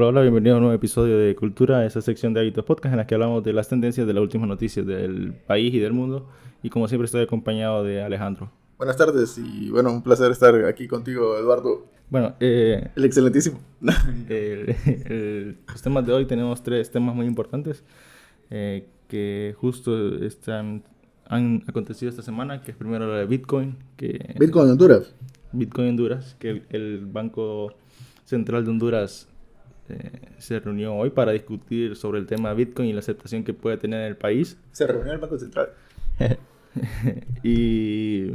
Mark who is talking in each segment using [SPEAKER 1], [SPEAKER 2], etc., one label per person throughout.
[SPEAKER 1] Hola, hola, bienvenido a un nuevo episodio de Cultura, esa sección de Hábitos Podcast en la que hablamos de las tendencias de las últimas noticias del país y del mundo. Y como siempre estoy acompañado de Alejandro.
[SPEAKER 2] Buenas tardes y bueno, un placer estar aquí contigo, Eduardo.
[SPEAKER 1] Bueno, eh,
[SPEAKER 2] El excelentísimo.
[SPEAKER 1] el- el- los temas de hoy tenemos tres temas muy importantes eh, que justo están, han acontecido esta semana, que es primero lo de Bitcoin, que
[SPEAKER 2] Bitcoin Honduras.
[SPEAKER 1] Bitcoin Honduras, que el, el Banco Central de Honduras eh, se reunió hoy para discutir sobre el tema de Bitcoin y la aceptación que puede tener en el país.
[SPEAKER 2] Se reunió el Banco Central.
[SPEAKER 1] y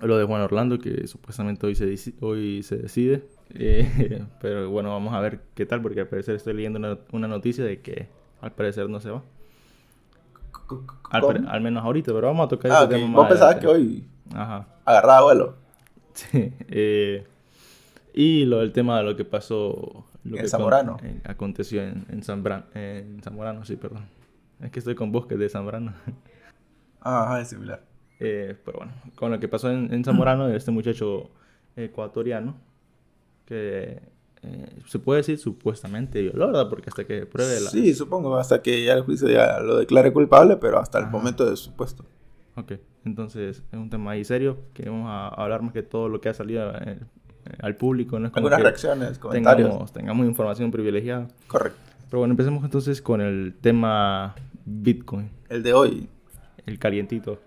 [SPEAKER 1] lo de Juan Orlando, que supuestamente hoy se, hoy se decide. Eh, pero bueno, vamos a ver qué tal, porque al parecer estoy leyendo una, una noticia de que al parecer no se va. Al, menos ahorita, pero vamos a tocar
[SPEAKER 2] Ah,
[SPEAKER 1] ese tema más
[SPEAKER 2] Vos pensabas que hoy
[SPEAKER 1] Ajá.
[SPEAKER 2] agarraba vuelo.
[SPEAKER 1] Sí, eh, y lo del tema de lo que pasó. Lo
[SPEAKER 2] En
[SPEAKER 1] que
[SPEAKER 2] Zamorano.
[SPEAKER 1] acon- eh, aconteció en, en, Zambra- en Zamorano, sí, perdón. Es que estoy con bosques de Zamorano.
[SPEAKER 2] Ajá, es similar.
[SPEAKER 1] Eh, pero bueno, con lo que pasó en, en Zamorano, este muchacho ecuatoriano, que eh, se puede decir supuestamente violó, ¿verdad? Porque hasta que pruebe la...
[SPEAKER 2] Sí, supongo, hasta que ya el juicio ya lo declare culpable, pero hasta el
[SPEAKER 1] Ajá.
[SPEAKER 2] momento de supuesto.
[SPEAKER 1] Ok, entonces es un tema ahí serio, que vamos a hablar más que todo lo que ha salido eh, al público. No es como
[SPEAKER 2] Algunas
[SPEAKER 1] que
[SPEAKER 2] reacciones, comentarios.
[SPEAKER 1] tengamos, tengamos información privilegiada.
[SPEAKER 2] Correcto.
[SPEAKER 1] Pero bueno, empecemos entonces con el tema Bitcoin,
[SPEAKER 2] El de hoy.
[SPEAKER 1] el calientito.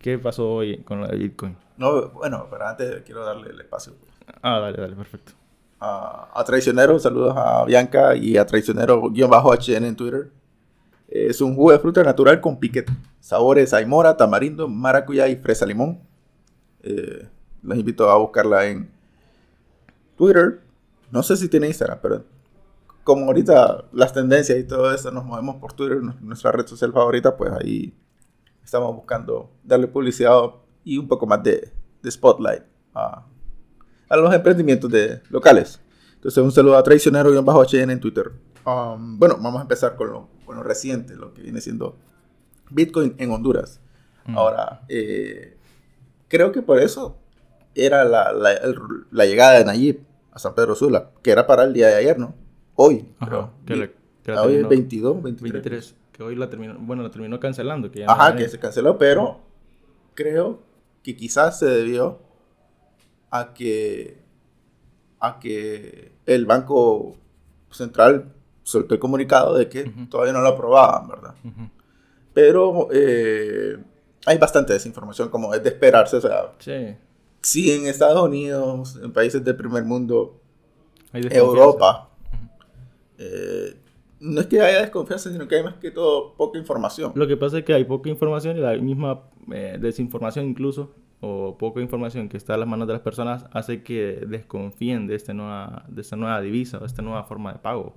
[SPEAKER 1] ¿Qué pasó hoy con lo de Bitcoin?
[SPEAKER 2] No, bueno, pero antes quiero darle el espacio
[SPEAKER 1] Ah, dale, dale, perfecto.
[SPEAKER 2] a, a Traicionero. Saludos a Bianca y a Traicionero-HN en Twitter. Es un jugo de fruta natural con piquete. Sabores aimora, tamarindo, maracuyá y fresa limón. Eh, los invito a buscarla en Twitter. No sé si tiene Instagram, pero como ahorita las tendencias y todo eso nos movemos por Twitter, nu- nuestra red social favorita, pues ahí estamos buscando darle publicidad y un poco más de, de spotlight a, a los emprendimientos de, locales. Entonces, un saludo a Traicionero-HN en Twitter. Um, bueno, vamos a empezar con lo, con lo reciente, lo que viene siendo Bitcoin en Honduras.
[SPEAKER 1] Mm.
[SPEAKER 2] Ahora, eh, creo que por eso era la, la- el- la llegada de Nayib a San Pedro Sula, que era para el día de ayer, ¿no? Hoy,
[SPEAKER 1] Ajá, que la- que la
[SPEAKER 2] Hoy es
[SPEAKER 1] terminó-
[SPEAKER 2] 22, 23.
[SPEAKER 1] 23, que hoy la terminó, bueno, la terminó cancelando. Que ya no
[SPEAKER 2] Ajá, que se canceló, pero creo que quizás se debió a que a que el Banco Central soltó el comunicado de que todavía no lo aprobaban, ¿verdad? Pero eh, hay bastante desinformación, como es de esperarse. O sea,
[SPEAKER 1] Sí,
[SPEAKER 2] si en Estados Unidos, en países del primer mundo. Europa, eh, no es que haya desconfianza, sino que hay más que todo poca información.
[SPEAKER 1] Lo que pasa es que hay poca información y la misma eh, desinformación incluso, o poca información que está a las manos de las personas, hace que desconfíen de esta nueva, de esta nueva divisa o de esta nueva forma de pago.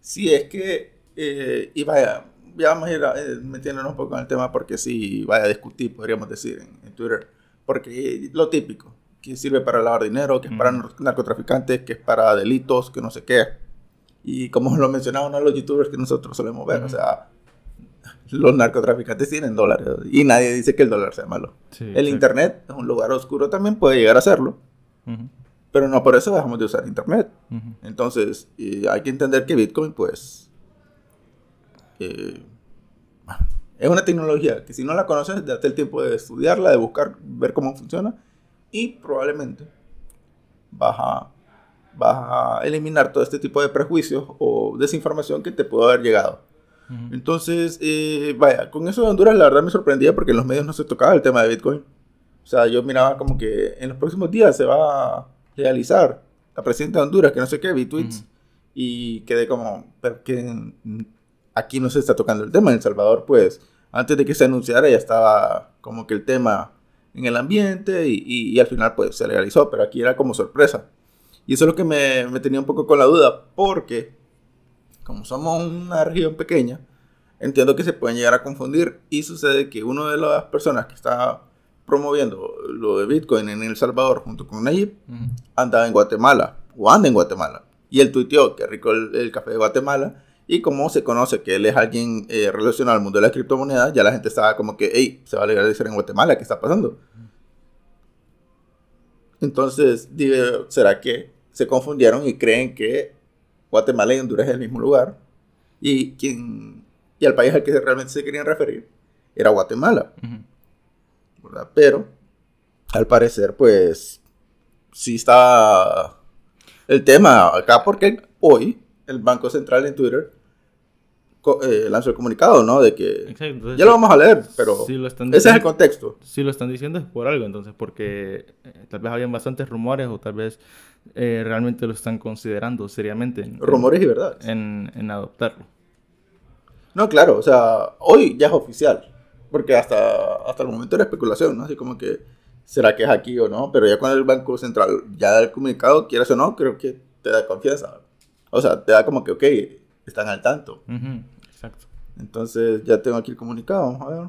[SPEAKER 2] Sí, es que, eh, y vaya, ya vamos a ir metiéndonos un poco en el tema porque sí, vaya a discutir, podríamos decir, en, en Twitter. Porque lo típico, que sirve para lavar dinero, que es para narcotraficantes, que es para delitos, que no sé qué. Y como lo mencionaba uno de los youtubers que nosotros solemos ver, o sea, los narcotraficantes tienen dólares y nadie dice que el dólar sea malo.
[SPEAKER 1] Sí,
[SPEAKER 2] el
[SPEAKER 1] exacto.
[SPEAKER 2] Internet es un lugar oscuro, también puede llegar a serlo,
[SPEAKER 1] Ujú,
[SPEAKER 2] pero no por eso dejamos de usar Internet.
[SPEAKER 1] ujú.
[SPEAKER 2] Entonces, eh, hay que entender que Bitcoin, pues, eh, es una tecnología que si no la conoces, date el tiempo de estudiarla, de buscar, ver cómo funciona y probablemente vas a, vas a eliminar todo este tipo de prejuicios o desinformación que te pudo haber llegado.
[SPEAKER 1] Ujú.
[SPEAKER 2] Entonces, eh, vaya, con eso de Honduras la verdad me sorprendía porque en los medios no se tocaba el tema de Bitcoin. O sea, yo miraba como que en los próximos días se va a legalizar la presidenta de Honduras, que no sé qué, vi tweets,
[SPEAKER 1] Ujú.
[SPEAKER 2] y quedé como, pero que aquí no se está tocando el tema. En El Salvador, pues, antes de que se anunciara ya estaba como que el tema en el ambiente y, y- y al final pues se legalizó, pero aquí era como sorpresa. Y eso es lo que me, me tenía un poco con la duda, porque como somos una región pequeña, entiendo que se pueden llegar a confundir y sucede que una de las personas que está promoviendo lo de Bitcoin en El Salvador junto con Nayib andaba en Guatemala o anda en Guatemala. Y él tuiteó que rico el, el café de Guatemala. Y como se conoce que él es alguien eh, relacionado al mundo de las criptomonedas, ya la gente estaba como que, hey, se va a legalizar en Guatemala, ¿qué está pasando? Entonces, dije, ¿será que se confundieron y creen que Guatemala y Honduras es el mismo lugar. Y, quien, y el país al que realmente se querían referir era Guatemala. ¿verdad? Pero, al parecer, pues, sí está el tema acá porque hoy el Banco Central en Twitter eh, lanzó el comunicado, ¿no? De que ya lo vamos a leer, pero ese es el contexto.
[SPEAKER 1] Si lo están diciendo es por algo, entonces, porque eh, tal vez habían bastantes rumores o tal vez eh, realmente lo están considerando seriamente.
[SPEAKER 2] rumores y verdad.
[SPEAKER 1] En, en, adoptarlo.
[SPEAKER 2] No, claro, o sea, hoy ya es oficial, porque hasta, hasta el momento era especulación, ¿no? Así como que, ¿será que es aquí o no? Pero ya cuando el Banco Central ya da el comunicado, quieras o no, creo que te da confianza. O sea, te da como que, ok, están al tanto. Exacto. Entonces, ya tengo aquí el comunicado. A ver.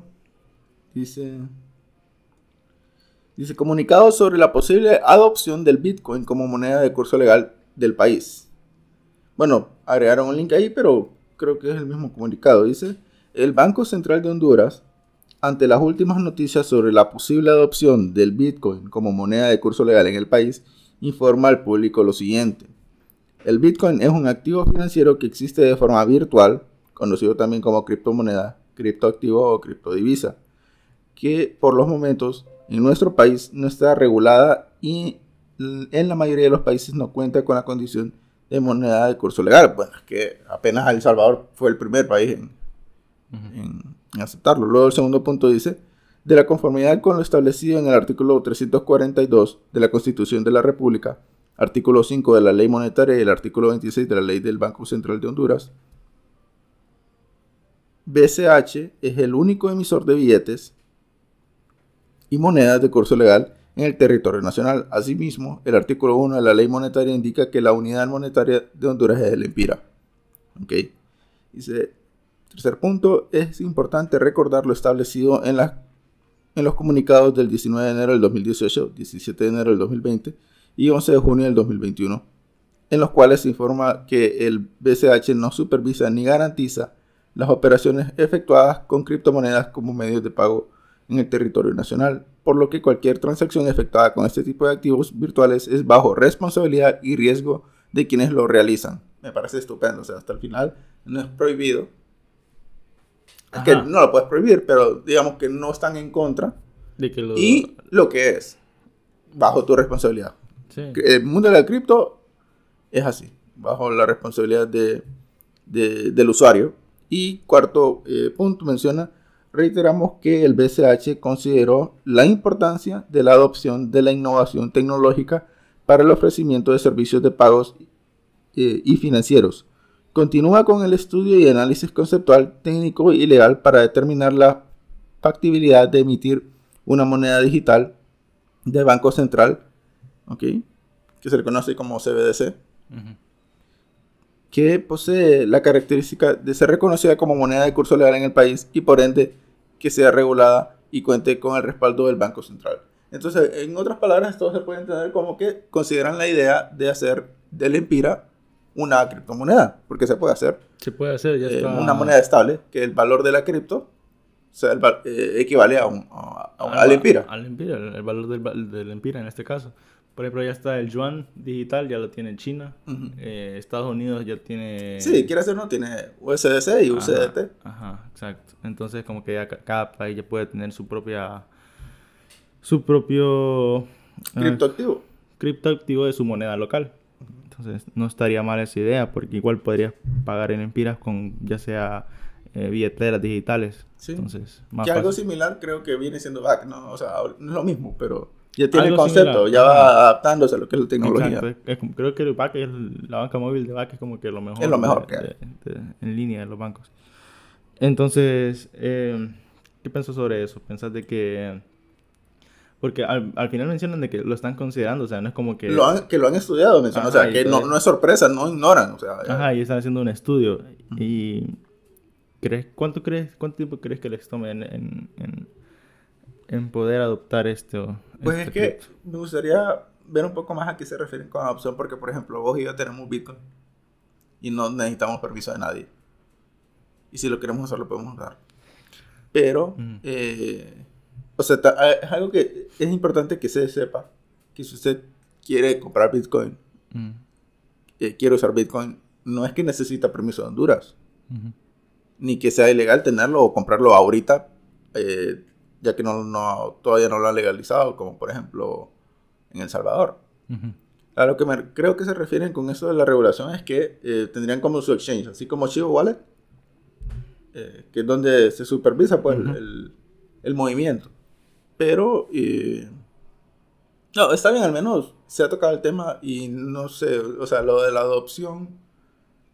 [SPEAKER 2] Dice. Dice comunicado sobre la posible adopción del Bitcoin como moneda de curso legal del país. Bueno, agregaron un link ahí, pero creo que es el mismo comunicado. Dice, el Banco Central de Honduras, ante las últimas noticias sobre la posible adopción del Bitcoin como moneda de curso legal en el país, informa al público lo siguiente. El Bitcoin es un activo financiero que existe de forma virtual conocido también como criptomoneda, criptoactivo o criptodivisa, que por los momentos en nuestro país no está regulada y en la mayoría de los países no cuenta con la condición de moneda de curso legal. Bueno, es que apenas El Salvador fue el primer país en, en aceptarlo. Luego el segundo punto dice, de la conformidad con lo establecido en el artículo 342 de la Constitución de la República, artículo 5 de la Ley Monetaria y el artículo 26 de la Ley del Banco Central de Honduras, BCH es el único emisor de billetes y monedas de curso legal en el territorio nacional. Asimismo, el artículo 1 de la ley monetaria indica que la unidad monetaria de Honduras es el empira. ¿Ok? Dice, tercer punto, es importante recordar lo establecido en, en los comunicados del 19 de enero del 2018, 17 de enero del 2020 y 11 de junio del 2021, en los cuales se informa que el BCH no supervisa ni garantiza las operaciones efectuadas con criptomonedas como medios de pago en el territorio nacional, por lo que cualquier transacción efectuada con este tipo de activos virtuales es bajo responsabilidad y riesgo de quienes lo realizan. Me parece estupendo, o sea, hasta el final no es prohibido. Es que no lo puedes prohibir, pero digamos que no están en contra. De que lo... Y lo que es, bajo tu responsabilidad. El mundo de la cripto es así, bajo la responsabilidad de, del usuario y cuarto eh, punto menciona, reiteramos que el BCH consideró la importancia de la adopción de la innovación tecnológica para el ofrecimiento de servicios de pagos eh, y financieros. Continúa con el estudio y análisis conceptual, técnico y legal para determinar la factibilidad de emitir una moneda digital de Banco Central, que se le conoce como CBDC que posee la característica de ser reconocida como moneda de curso legal en el país y por ende que sea regulada y cuente con el respaldo del Banco Central. Entonces, en otras palabras, esto se puede entender como que consideran la idea de hacer del Empira una criptomoneda, porque se puede hacer.
[SPEAKER 1] Se puede hacer, ya eh,
[SPEAKER 2] Una moneda estable, que el valor de la cripto sea, eh, equivale a un, al Empira.
[SPEAKER 1] Al Empira, el valor del, del Empira en este caso. Por ejemplo, ya está el yuan digital, ya lo tiene China. Eh, Estados Unidos ya tiene...
[SPEAKER 2] Sí, quiere hacer, ¿no? Tiene USDC y USDT.
[SPEAKER 1] Ajá, exacto. Entonces, como que ya cada país ya puede tener su propia... Su propio...
[SPEAKER 2] Ah, criptoactivo.
[SPEAKER 1] criptoactivo de su moneda local. Entonces, no estaría mal esa idea, porque igual podrías pagar en empiras con ya sea eh, billeteras digitales. Sí. Entonces,
[SPEAKER 2] más que algo similar creo que viene siendo back, ¿no? O sea, no es lo mismo, pero ya tiene el concepto, ya va adaptándose a lo que es la tecnología.
[SPEAKER 1] creo que el BAC es la banca móvil de BAC es como que lo mejor.
[SPEAKER 2] Es lo mejor que hay.
[SPEAKER 1] en línea de los bancos. Entonces, eh, ¿qué piensas sobre eso? ¿Pensás de que... Porque al, final mencionan de que lo están considerando, o sea, no es como que...
[SPEAKER 2] Lo han, que lo han estudiado, mencionan, o sea, que no, no, es sorpresa, no ignoran, o sea...
[SPEAKER 1] Ajá, y están haciendo un estudio. Y... ¿crees, ¿Cuánto crees, cuánto tiempo crees que les tome en en poder adoptar esto?
[SPEAKER 2] Pues es que me gustaría ver un poco más a qué se refieren con adopción, porque por ejemplo, vos y yo tenemos Bitcoin y no necesitamos permiso de nadie. Y si lo queremos usar, lo podemos dar. Pero, eh, o sea, eh, es algo que es importante que se sepa, que si usted quiere comprar Bitcoin, eh, quiere usar Bitcoin, no es que necesita permiso de Honduras, ni que sea ilegal tenerlo o comprarlo ahorita, eh, ya que no, no, todavía no lo han legalizado, como por ejemplo en El Salvador. A lo que me, creo que se refieren con eso de la regulación es que eh, tendrían como su exchange, así como Chivo Wallet, eh, que es donde se supervisa pues, el, el, movimiento. Pero, eh, no, está bien, al menos se ha tocado el tema y no sé, o sea, lo de la adopción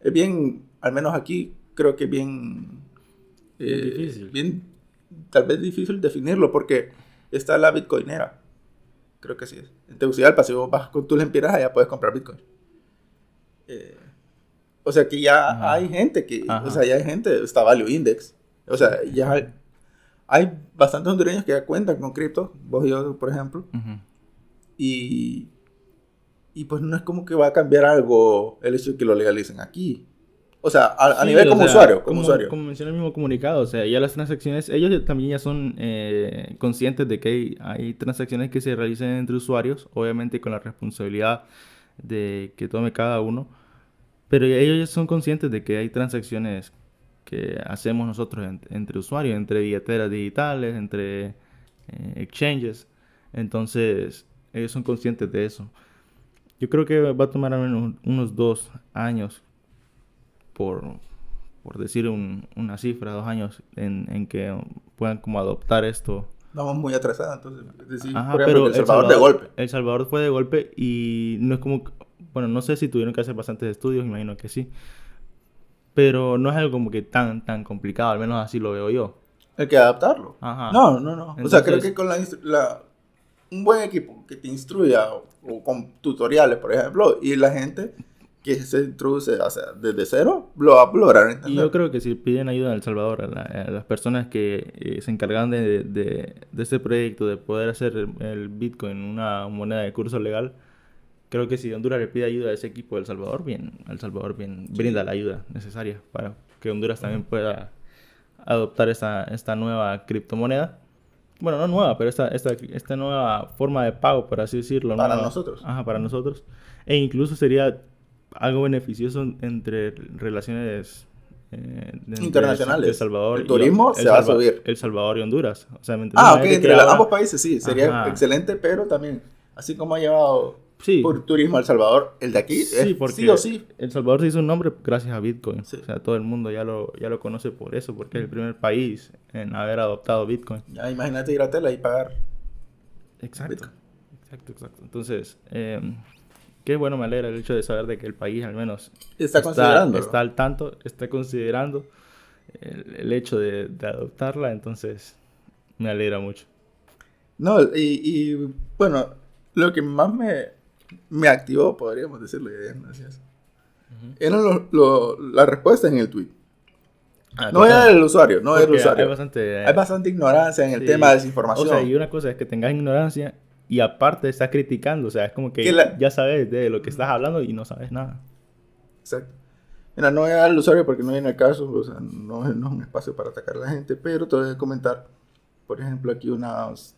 [SPEAKER 2] es bien, al menos aquí, creo que bien, difícil. bien, tal vez difícil definirlo porque está la bitcoinera Creo que sí es. En Tegucigalpa, si vos vas con tus lempiras, ya puedes comprar Bitcoin. Eh, o sea que ya hay gente que, o sea, ya hay gente, está Value Index. O sea, ya hay, bastantes hondureños que ya cuentan con cripto, vos y yo, por ejemplo. Y, y pues no es como que va a cambiar algo el hecho de que lo legalicen aquí. O sea, a, nivel como usuario. Como, usuario.
[SPEAKER 1] Como menciona el mismo comunicado, o sea, ya las transacciones, ellos también ya son eh, conscientes de que hay, transacciones que se realicen entre usuarios, obviamente con la responsabilidad de que tome cada uno, pero ellos ya son conscientes de que hay transacciones que hacemos nosotros entre usuarios, entre billeteras digitales, entre eh, exchanges, entonces ellos son conscientes de eso. Yo creo que va a tomar al menos unos dos años por, por decir una cifra, dos años en, en, que puedan como adoptar esto.
[SPEAKER 2] Vamos muy atrasados, entonces. pero El Salvador, de golpe.
[SPEAKER 1] El Salvador fue de golpe y no es como. Bueno, no sé si tuvieron que hacer bastantes estudios, imagino que sí. Pero no es algo como que tan, tan complicado, al menos así lo veo yo.
[SPEAKER 2] Hay que adaptarlo. No, no, no. o sea, creo que con la, un buen equipo que te instruya o con tutoriales, por ejemplo, y la gente que se introduce o sea, desde cero, lo va a lograr
[SPEAKER 1] entender. Y yo creo que si piden ayuda en El Salvador, a, las personas que eh, se encargan de, de, de, este proyecto, de poder hacer el Bitcoin una moneda de curso legal, creo que si Honduras le pide ayuda a ese equipo de El Salvador, bien, El Salvador bien brinda la ayuda necesaria para que Honduras también pueda adoptar esta, esta nueva criptomoneda. Bueno, no nueva, pero esta, esta, esta nueva forma de pago, por así decirlo.
[SPEAKER 2] Para nosotros.
[SPEAKER 1] Ajá, para nosotros. E incluso sería algo beneficioso entre relaciones
[SPEAKER 2] eh, internacionales. El Salvador el turismo se va a subir.
[SPEAKER 1] El Salvador y Honduras.
[SPEAKER 2] ah, ok, entre ambos países sí, sería excelente, pero también, así como ha llevado por turismo El Salvador, el de aquí, sí, porque sí o sí.
[SPEAKER 1] El Salvador se hizo un nombre gracias a Bitcoin. O sea, todo el mundo ya lo, ya lo conoce por eso, porque es el primer país en haber adoptado Bitcoin.
[SPEAKER 2] Ya, imagínate ir a tela y pagar.
[SPEAKER 1] Exacto. Exacto, exacto. Entonces, eh, qué bueno, me alegra el hecho de saber de que el país al menos
[SPEAKER 2] está, considerando.
[SPEAKER 1] Está al tanto, está considerando el, hecho de, adoptarla, entonces me alegra mucho.
[SPEAKER 2] No, y, bueno, lo que más me, me activó, podríamos decirlo, gracias, eran las respuestas en el tweet. Ah, no era el usuario, no era el usuario. Hay bastante, hay bastante ignorancia en el tema de desinformación. O sea,
[SPEAKER 1] y una cosa es que tengas ignorancia y aparte estás criticando, o sea, es como que ya sabes de lo que estás hablando y no sabes nada.
[SPEAKER 2] Exacto. Mira, no voy a al usuario porque no viene el caso, o sea, no, no, es un espacio para atacar a la gente, pero te voy a comentar, por ejemplo, aquí unas...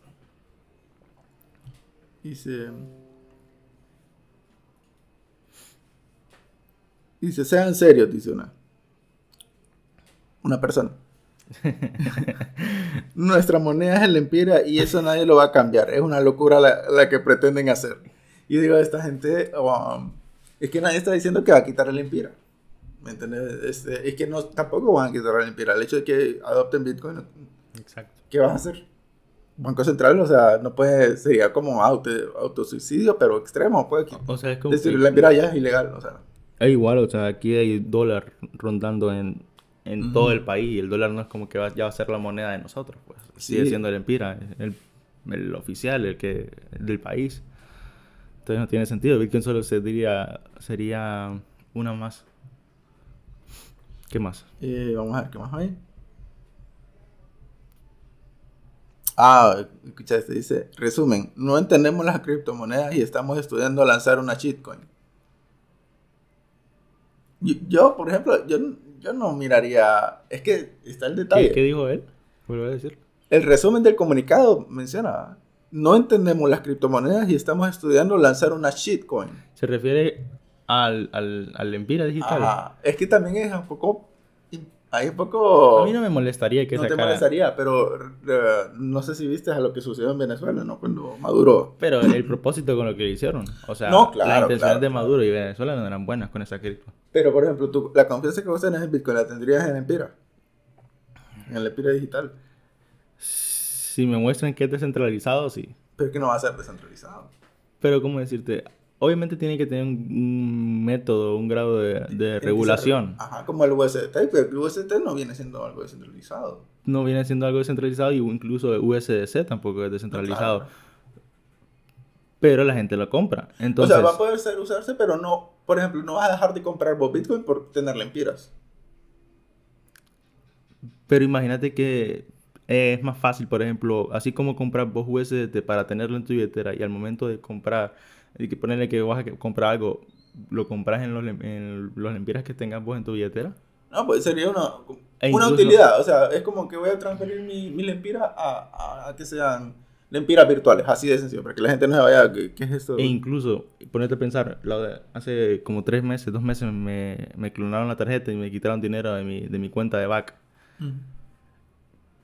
[SPEAKER 2] Dice... Dice, sean serios, dice una. Una persona. Nuestra moneda es el empira y eso nadie lo va a cambiar. Es una locura la, que pretenden hacer. Y digo, esta gente, um, es que nadie está diciendo que va a quitar el empira. ¿Me entiendes? Este, es que no, tampoco van a quitar el empira. El hecho de que adopten Bitcoin, Exacto. ¿qué vas a hacer? Banco Central, o sea, no puede, sería como auto, autosuicidio, pero extremo. Puede, o sea, es como decir, la empira ya es ilegal, o sea.
[SPEAKER 1] Es igual, o sea, aquí hay dólar rondando en en todo el país. Y el dólar no es como que ya va a ser la moneda de nosotros, pues. Sigue siendo el empira, el, el, oficial, el que del país. Entonces no tiene sentido. Bitcoin solo se diría, sería una más. ¿Qué más?
[SPEAKER 2] Eh, vamos a ver, ¿qué más hay? Ah, escucha, este dice, resumen, no entendemos las criptomonedas y estamos estudiando lanzar una shitcoin. Yo, por ejemplo, yo yo no miraría. Es que está el detalle.
[SPEAKER 1] ¿Qué, dijo él? Vuelvo a decir.
[SPEAKER 2] El resumen del comunicado menciona: No entendemos las criptomonedas y estamos estudiando lanzar una shitcoin.
[SPEAKER 1] Se refiere al, al, al Empira digital.
[SPEAKER 2] Ajá. Es que también es un poco. Hay un poco.
[SPEAKER 1] A mí no me molestaría que
[SPEAKER 2] no te molestaría, pero eh, no sé si viste a lo que sucedió en Venezuela, ¿no? Cuando Maduro.
[SPEAKER 1] Pero el propósito con lo que le hicieron. O sea,
[SPEAKER 2] No, claro,
[SPEAKER 1] las intenciones
[SPEAKER 2] claro,
[SPEAKER 1] de
[SPEAKER 2] claro.
[SPEAKER 1] Maduro y Venezuela no eran buenas con esa cripto.
[SPEAKER 2] Pero, por ejemplo, tú, la confianza que vos tenés en Bitcoin la tendrías en Empira. En el Empira digital.
[SPEAKER 1] Si me muestran que es descentralizado, sí.
[SPEAKER 2] Pero es que no va a ser descentralizado.
[SPEAKER 1] Pero, ¿cómo decirte? Obviamente tiene que tener un, método, un grado de, regulación.
[SPEAKER 2] Ajá, como el USDT, pero el USDT no viene siendo algo descentralizado.
[SPEAKER 1] No viene siendo algo descentralizado y incluso el USDC tampoco es descentralizado.
[SPEAKER 2] Claro.
[SPEAKER 1] Pero la gente lo compra. Entonces,
[SPEAKER 2] o sea, va a poder ser, usarse, pero no, por ejemplo, no vas a dejar de comprar vos Bitcoin por tenerla en Empiras.
[SPEAKER 1] pero imagínate que es más fácil, por ejemplo, así como comprar vos USDT para tenerlo en tu billetera y al momento de comprar, y que ponerle que vas a comprar algo, lo compras en los, en los lempiras que tengas vos en tu billetera.
[SPEAKER 2] No, pues sería una,
[SPEAKER 1] E
[SPEAKER 2] una utilidad. O sea, es como que voy a transferir mi, mi lempiras a, a, que sean lempiras virtuales, así de sencillo, para que la gente no se vaya, ¿qué, qué es esto?
[SPEAKER 1] E incluso, ponerte a pensar, la hace como tres meses, dos meses me, me clonaron la tarjeta y me quitaron dinero de mi, de mi cuenta de back.
[SPEAKER 2] Mm.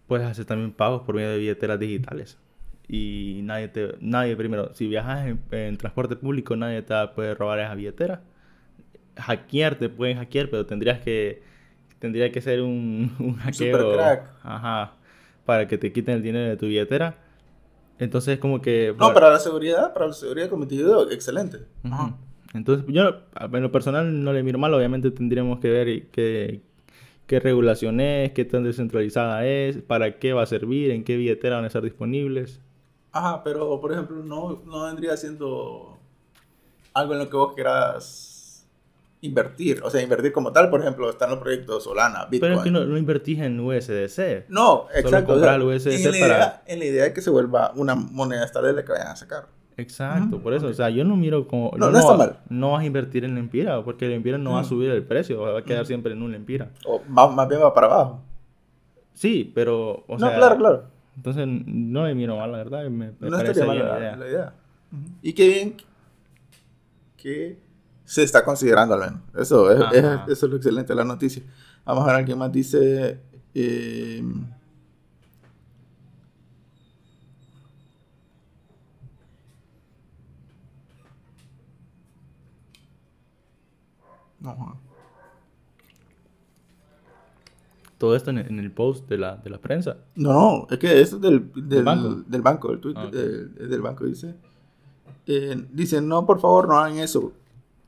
[SPEAKER 1] Puedes hacer también pagos por medio de billeteras digitales. Y nadie te, nadie primero, si viajas en, en transporte público, nadie te puede robar esa billetera. Hackear, te pueden hackear, pero tendrías que, tendría que ser un, un hackeo.
[SPEAKER 2] supercrack.
[SPEAKER 1] Ajá. Para que te quiten el dinero de tu billetera. Entonces, como que.
[SPEAKER 2] No, para la seguridad, para la seguridad digo, excelente. Ajá.
[SPEAKER 1] Entonces, yo en lo personal no le miro mal, obviamente tendríamos que ver qué, qué regulación es, qué tan descentralizada es, para qué va a servir, en qué billetera van a estar disponibles.
[SPEAKER 2] Ajá, pero por ejemplo, no, no vendría siendo algo en lo que vos quieras invertir. O sea, invertir como tal, por ejemplo, están los proyectos Solana, Bitcoin.
[SPEAKER 1] Pero es que no, no invertís en USDC.
[SPEAKER 2] No, exacto.
[SPEAKER 1] comprar
[SPEAKER 2] o
[SPEAKER 1] el
[SPEAKER 2] sea,
[SPEAKER 1] USDC
[SPEAKER 2] en, la
[SPEAKER 1] para-
[SPEAKER 2] idea, en la idea de que se vuelva una moneda estable que vayan a sacar.
[SPEAKER 1] Exacto, por eso, o sea, yo no miro como...
[SPEAKER 2] No, no está mal.
[SPEAKER 1] No vas a invertir en Lempira, porque el Lempira no va a
[SPEAKER 2] Ujú.
[SPEAKER 1] subir el precio, va a quedar
[SPEAKER 2] Ujú.
[SPEAKER 1] siempre en un Lempira.
[SPEAKER 2] O va- más bien va para abajo.
[SPEAKER 1] Sí, pero, o
[SPEAKER 2] no,
[SPEAKER 1] sea...
[SPEAKER 2] claro, claro.
[SPEAKER 1] Entonces, no le miro mal, la verdad, me, me
[SPEAKER 2] no
[SPEAKER 1] parece
[SPEAKER 2] estaría mal
[SPEAKER 1] bien
[SPEAKER 2] la,
[SPEAKER 1] la idea.
[SPEAKER 2] la idea. Y qué bien que se está considerando al menos. Eso es, es- eso es lo excelente de la noticia. Vamos a ver, alguien más dice... eh, no, Juan.
[SPEAKER 1] Todo esto en, en el post de la, de la prensa.
[SPEAKER 2] No, no, es que eso es del, del,
[SPEAKER 1] banco?
[SPEAKER 2] del banco, tweet
[SPEAKER 1] Ah, ok.
[SPEAKER 2] del, del banco dice. eh, dice, no, por favor, no hagan eso.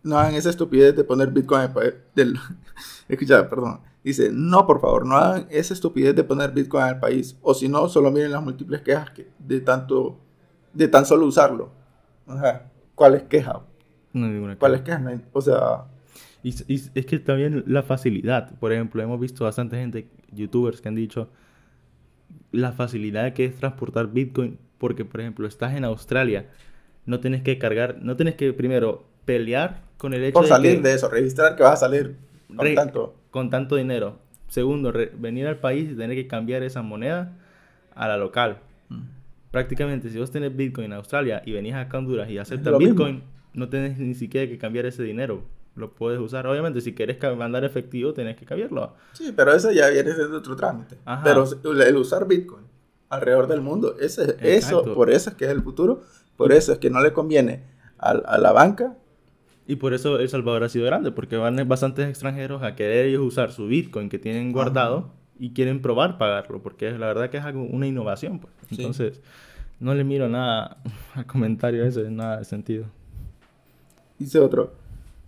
[SPEAKER 2] No hagan esa estupidez de poner Bitcoin del Escucha, perdón. Dice, no, por favor, no hagan esa estupidez de poner Bitcoin al país. O si no, solo miren las múltiples quejas que- de tanto, de tan solo usarlo. Ajá. ¿Cuál es queja?
[SPEAKER 1] No hay ninguna
[SPEAKER 2] ¿Cuál
[SPEAKER 1] queja.
[SPEAKER 2] es queja? O sea,
[SPEAKER 1] Y, es que también la facilidad, por ejemplo, hemos visto bastante gente, youtubers que han dicho la facilidad que es transportar Bitcoin, porque por ejemplo estás en Australia, no tienes que cargar, no tienes que primero pelear con el hecho
[SPEAKER 2] por
[SPEAKER 1] de
[SPEAKER 2] salir
[SPEAKER 1] que-
[SPEAKER 2] de eso, registrar que vas a salir con
[SPEAKER 1] Re-
[SPEAKER 2] tanto.
[SPEAKER 1] con tanto dinero. Segundo, re- venir al país y tener que cambiar esa moneda a la local.
[SPEAKER 2] Mm.
[SPEAKER 1] Prácticamente, si vos tenés Bitcoin en Australia y venís acá a Honduras y aceptas
[SPEAKER 2] mismo.
[SPEAKER 1] Bitcoin, no tenés ni siquiera que cambiar ese dinero. Lo puedes usar. Obviamente, si querés ca- mandar efectivo, tenés que cambiarlo.
[SPEAKER 2] Sí, pero eso ya viene siendo otro trámite.
[SPEAKER 1] Ajá.
[SPEAKER 2] Pero el usar Bitcoin alrededor del mundo, ese, eso, por eso es que es el futuro, por eso es que no le conviene a, a la banca.
[SPEAKER 1] Y por eso El Salvador ha sido grande, porque van bastantes extranjeros a querer ellos usar su Bitcoin que tienen guardado y quieren probar pagarlo, porque la verdad que es algo, una innovación. Pues.
[SPEAKER 2] Sí.
[SPEAKER 1] Entonces, no le miro nada al comentario ese, nada de sentido.
[SPEAKER 2] Dice otro.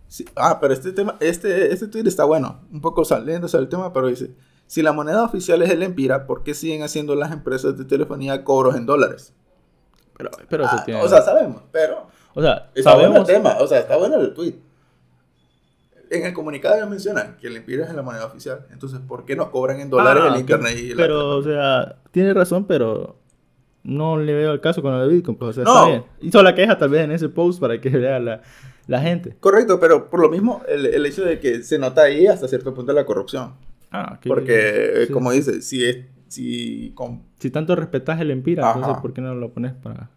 [SPEAKER 2] Sí, ah, pero este tema, este, este tweet está bueno, un poco saliéndose del tema, pero dice, si la moneda oficial es el Empira, ¿por qué siguen haciendo las empresas de telefonía cobros en dólares?
[SPEAKER 1] Pero, pero eso
[SPEAKER 2] Ah,
[SPEAKER 1] tiene...
[SPEAKER 2] O sea, sabemos, pero
[SPEAKER 1] o sea,
[SPEAKER 2] está bueno el
[SPEAKER 1] sabemos...
[SPEAKER 2] tema, o sea, está bueno el tweet. En el comunicado ellos mencionan que el Empira es la moneda oficial, entonces, ¿por qué no cobran en dólares
[SPEAKER 1] Ah,
[SPEAKER 2] el internet y la
[SPEAKER 1] Pero, o sea, tiene razón, pero no le veo el caso con de Bitcoin. Pues, o sea,
[SPEAKER 2] No.
[SPEAKER 1] está bien. Hizo la queja tal vez en ese post para que vea la, la gente.
[SPEAKER 2] Correcto, pero por lo mismo, el, el hecho de que se nota ahí hasta cierto punto la corrupción.
[SPEAKER 1] Ah, que-
[SPEAKER 2] Porque,
[SPEAKER 1] sí.
[SPEAKER 2] como dice, si es, si con,
[SPEAKER 1] Si tanto respetas el Empira,
[SPEAKER 2] Ajá.
[SPEAKER 1] entonces ¿por qué no lo pones para,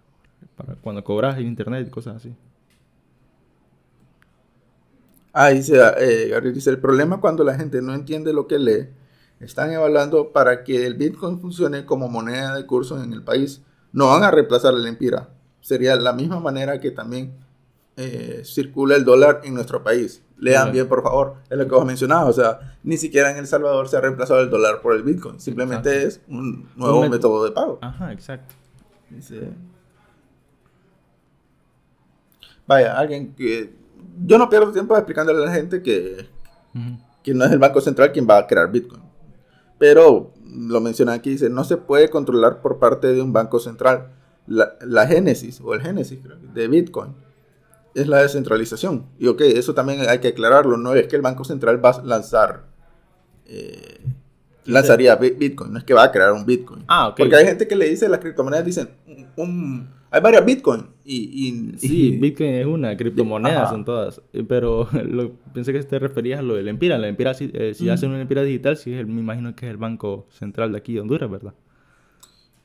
[SPEAKER 1] para cuando cobras en internet y cosas así?
[SPEAKER 2] Ah, dice, eh, Gabriel dice, el problema cuando la gente no entiende lo que lee, están evaluando para que el Bitcoin funcione como moneda de curso en el país. No van a reemplazar el empira. Sería la misma manera que también eh, circula el dólar en nuestro país. Lean bien, por favor. Es lo que vos mencionabas. O sea, ni siquiera en El Salvador se ha reemplazado el dólar por el Bitcoin. Simplemente es un nuevo método de pago.
[SPEAKER 1] Ajá, exacto.
[SPEAKER 2] Vaya, alguien que... Yo no pierdo tiempo explicándole a la gente que, que no es el Banco Central quien va a crear Bitcoin. Pero lo menciona aquí, dice, no se puede controlar por parte de un banco central. La, la génesis, o el génesis de Bitcoin es la descentralización. Y ok, eso también hay que aclararlo. No es que el Banco Central va a lanzar. Eh, lanzaría Bitcoin, no es que va a crear un Bitcoin.
[SPEAKER 1] Ah,
[SPEAKER 2] Porque hay gente que le dice, las criptomonedas dicen, un, hay varias Bitcoin. Y,
[SPEAKER 1] sí, Bitcoin es una, criptomonedas son todas. Eh, pero lo, pensé que te referías a lo del Empira. La Empira, si, eh, si hacen una Empira digital, sí, me imagino que es el Banco Central de aquí de Honduras, ¿verdad?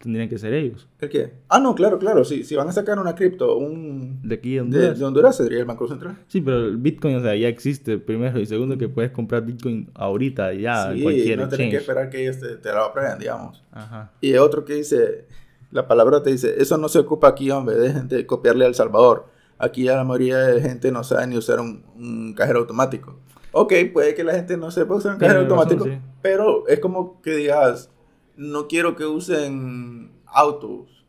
[SPEAKER 1] Tendrían que ser ellos.
[SPEAKER 2] ¿El qué? Ah, no, claro, claro. Si, si van a sacar una cripto, un...
[SPEAKER 1] De aquí de Honduras.
[SPEAKER 2] De, Honduras sería el Banco Central.
[SPEAKER 1] Sí, pero el Bitcoin, o sea, ya existe primero. Y segundo, que puedes comprar Bitcoin ahorita, ya,
[SPEAKER 2] sí, cualquier no tienes que esperar que ellos te, te lo aprueben, digamos. Ajá. Y otro que dice, la palabra te dice, eso no se ocupa aquí, hombre, dejen de copiarle a El Salvador. Aquí ya la mayoría de gente no sabe ni usar un, cajero automático. Ok, puede que la gente no sepa usar un cajero automático, pero es como que digas, no quiero que usen autos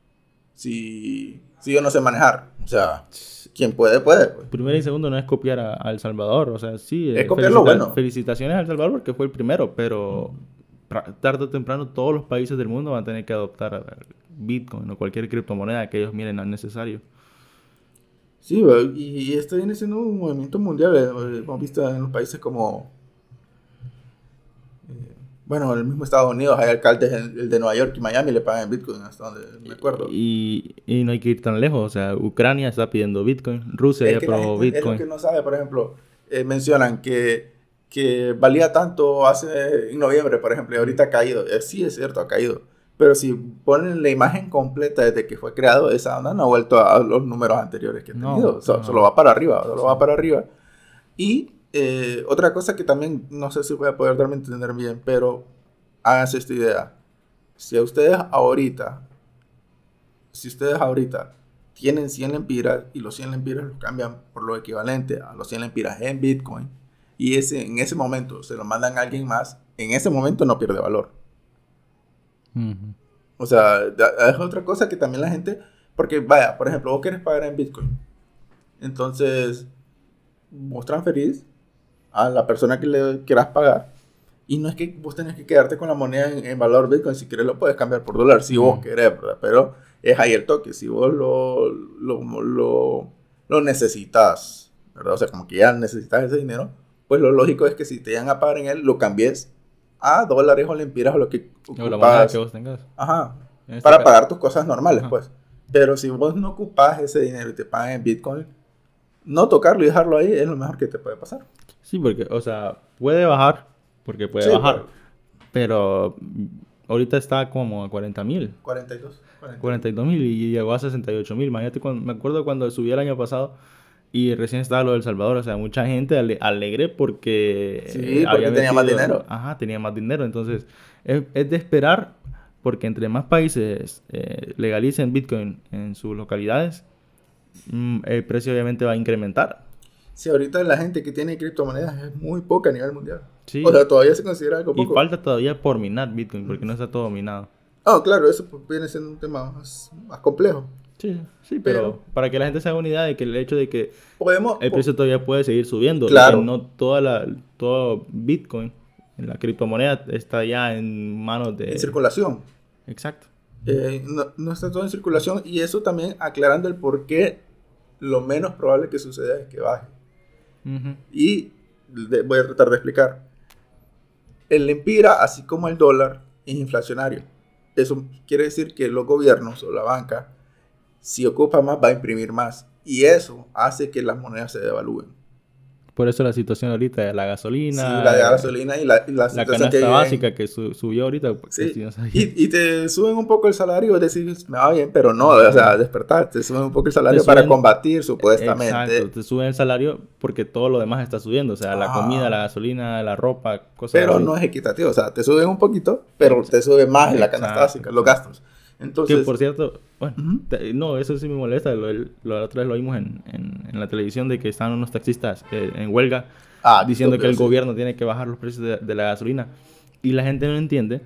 [SPEAKER 2] si, si yo no sé manejar. O sea, quien puede, puede. Pues.
[SPEAKER 1] Primero y segundo no es copiar a, El Salvador. O sea, sí.
[SPEAKER 2] Es copiar lo bueno.
[SPEAKER 1] Felicitaciones a El Salvador porque fue el primero, pero tarde o temprano todos los países del mundo van a tener que adoptar Bitcoin o cualquier criptomoneda que ellos miren al necesario.
[SPEAKER 2] Sí, y esto viene siendo un movimiento mundial. Eh, hemos visto en los países como bueno, en el mismo Estados Unidos hay alcaldes, el, de Nueva York y Miami le pagan Bitcoin, hasta donde me acuerdo.
[SPEAKER 1] Y, y, no hay que ir tan lejos, o sea, Ucrania está pidiendo Bitcoin, Rusia ya probó Bitcoin.
[SPEAKER 2] Es lo que no sabe, por ejemplo, eh, mencionan que, que valía tanto hace en noviembre, por ejemplo, y ahorita ha caído. Eh, sí, es cierto, ha caído. Pero si ponen la imagen completa desde que fue creado, esa onda no ha vuelto a los números anteriores que ha tenido. Solo va para arriba, solo va para arriba. Y eh, otra cosa que también no sé si voy a poder darme a entender bien, pero háganse esta idea. Si a ustedes ahorita, si ustedes ahorita tienen 100 lempiras y los 100 lempiras los cambian por lo equivalente a los 100 lempiras en Bitcoin y ese, en ese momento se lo mandan a alguien más, en ese momento no pierde valor. O sea, es otra cosa que también la gente, porque vaya, por ejemplo, vos querés pagar en Bitcoin. Entonces, vos transferís a la persona que le quieras pagar. Y no es que vos tenés que quedarte con la moneda en, valor Bitcoin. Si quieres lo puedes cambiar por dólar, si vos querés, ¿verdad? Pero es ahí el toque. Si vos lo, lo, lo, necesitas, ¿verdad? O sea, como que ya necesitas ese dinero, pues lo lógico es que si te llegan a pagar en él, lo cambies a dólares o lempiras o lo que
[SPEAKER 1] O la moneda que vos tengas.
[SPEAKER 2] Ajá. Este para pagar tus cosas normales, pues. Pero si vos no ocupas ese dinero y te pagan en Bitcoin, no tocarlo y dejarlo ahí es lo mejor que te puede pasar.
[SPEAKER 1] Sí, porque, o sea, puede bajar, porque puede bajar, pero... ahorita está como a 40 mil.
[SPEAKER 2] 42.
[SPEAKER 1] 42 mil y llegó a 68 mil. Imagínate, cuando, me acuerdo cuando subí el año pasado y recién estaba lo del Salvador, o sea, mucha gente alegre porque...
[SPEAKER 2] Sí, porque tenía más dinero.
[SPEAKER 1] Ajá, tenía más dinero. Entonces, es, de esperar porque entre más países eh, legalicen Bitcoin en sus localidades, mm, el precio obviamente va a incrementar.
[SPEAKER 2] Si ahorita la gente que tiene criptomonedas es muy poca a nivel mundial. Sí. O sea, todavía se considera algo poco.
[SPEAKER 1] Y falta todavía por minar Bitcoin, porque no está todo minado.
[SPEAKER 2] Ah, claro, eso pues viene siendo un tema más, complejo.
[SPEAKER 1] Sí, sí, pero, para que la gente se haga una idea de que el hecho de que
[SPEAKER 2] podemos,
[SPEAKER 1] el precio todavía puede seguir subiendo. Claro. no toda la, todo Bitcoin, en la criptomoneda, está ya en manos de...
[SPEAKER 2] En circulación.
[SPEAKER 1] Exacto.
[SPEAKER 2] Eh, no, no, está todo en circulación y eso también aclarando el por qué lo menos probable que suceda es que baje. Y voy a tratar de explicar. El empira, así como el dólar, es inflacionario. Eso quiere decir que los gobiernos o la banca, si ocupa más, va a imprimir más. Y eso hace que las monedas se devalúen.
[SPEAKER 1] Por eso la situación ahorita de la gasolina.
[SPEAKER 2] Sí, la de la gasolina y la, y la
[SPEAKER 1] La canasta
[SPEAKER 2] que
[SPEAKER 1] básica que su- subió ahorita.
[SPEAKER 2] Sí,
[SPEAKER 1] si no sabía.
[SPEAKER 2] y, y te suben un poco el salario, es decir, me va bien, pero no, o sea, despertar, te suben un poco el salario para combatir supuestamente.
[SPEAKER 1] Exacto, te suben el salario porque todo lo demás está subiendo. O sea, la
[SPEAKER 2] Ah.
[SPEAKER 1] comida, la gasolina, la ropa, cosas
[SPEAKER 2] Pero
[SPEAKER 1] así.
[SPEAKER 2] no es equitativo, o sea, te suben un poquito, pero te suben más en la canasta básica, los gastos. Entonces,
[SPEAKER 1] Que por cierto, bueno,
[SPEAKER 2] Ujú.
[SPEAKER 1] te- no, eso sí me molesta. Lo, lo- la otra vez lo vimos en, en, en la televisión de que están unos taxistas eh, en huelga
[SPEAKER 2] ah,
[SPEAKER 1] diciendo que el
[SPEAKER 2] sí.
[SPEAKER 1] gobierno tiene que bajar los precios de, de la gasolina. Y la gente no entiende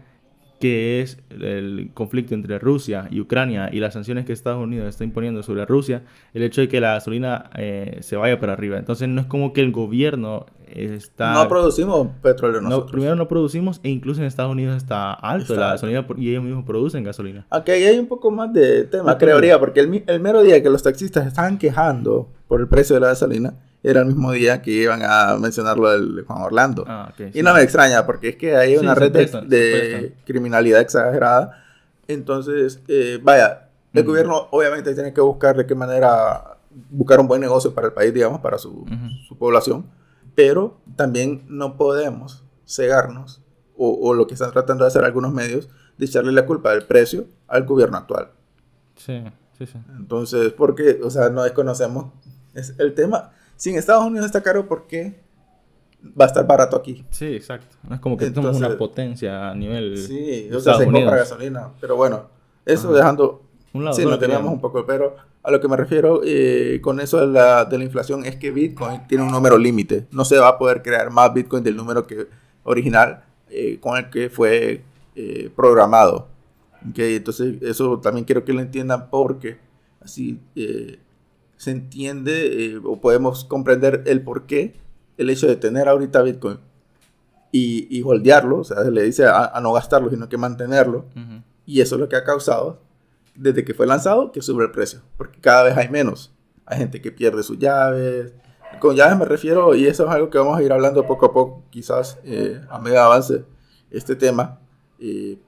[SPEAKER 1] que es el conflicto entre Rusia y Ucrania y las sanciones que Estados Unidos está imponiendo sobre Rusia, el hecho de que la gasolina eh, se vaya para arriba. Entonces no es como que el gobierno está...
[SPEAKER 2] No producimos petróleo
[SPEAKER 1] No,
[SPEAKER 2] nosotros.
[SPEAKER 1] primero no producimos e incluso en Estados Unidos está alto
[SPEAKER 2] Está
[SPEAKER 1] la gasolina y ellos mismos producen gasolina.
[SPEAKER 2] Aunque ahí hay un poco más de tema,
[SPEAKER 1] Ok.
[SPEAKER 2] creería, porque el, el mero día que los taxistas estaban quejando por el precio de la gasolina, era el mismo día que iban a mencionar lo del Juan Orlando.
[SPEAKER 1] Ah, ok, sí.
[SPEAKER 2] Y no me extraña, porque es que hay
[SPEAKER 1] Sí,
[SPEAKER 2] una
[SPEAKER 1] se
[SPEAKER 2] red
[SPEAKER 1] se
[SPEAKER 2] de
[SPEAKER 1] prestan.
[SPEAKER 2] criminalidad exagerada. Entonces, eh, vaya, el
[SPEAKER 1] Mm.
[SPEAKER 2] gobierno obviamente tiene que buscar de qué manera buscar un buen negocio para el país, digamos, para su,
[SPEAKER 1] Ujú.
[SPEAKER 2] su población. Pero también no podemos cegarnos, o, o lo que están tratando de hacer algunos medios, de echarle la culpa del precio al gobierno actual.
[SPEAKER 1] Sí, sí, sí.
[SPEAKER 2] Entonces, porque, o sea, no desconocemos es el tema. Si en Estados Unidos está caro, ¿por qué va a estar barato aquí?
[SPEAKER 1] Sí, exacto. No es como que somos
[SPEAKER 2] Entonces-
[SPEAKER 1] una potencia a nivel
[SPEAKER 2] Sí, o sea, se compra gasolina. Pero bueno, eso
[SPEAKER 1] Ajá.
[SPEAKER 2] dejando.
[SPEAKER 1] Un lado,
[SPEAKER 2] sí, nos teníamos un poco, pero a lo que me refiero eh, con eso de la, de la inflación es que Bitcoin tiene un número límite. No se va a poder crear más Bitcoin del número que, original eh, con el que fue eh, programado. Ok, Entonces, eso también quiero que lo entiendan porque así eh, se entiende eh, o podemos comprender el por qué el hecho de tener ahorita Bitcoin y, y holdearlo, o sea, se le dice a, a no gastarlo, sino que mantenerlo. Y eso es lo que ha causado, desde que fue lanzado, que sube el precio. Porque cada vez hay menos. Hay gente que pierde sus llaves. Con llaves me refiero, y eso es algo que vamos a ir hablando poco a poco, quizás eh, a medida avance este tema. eh,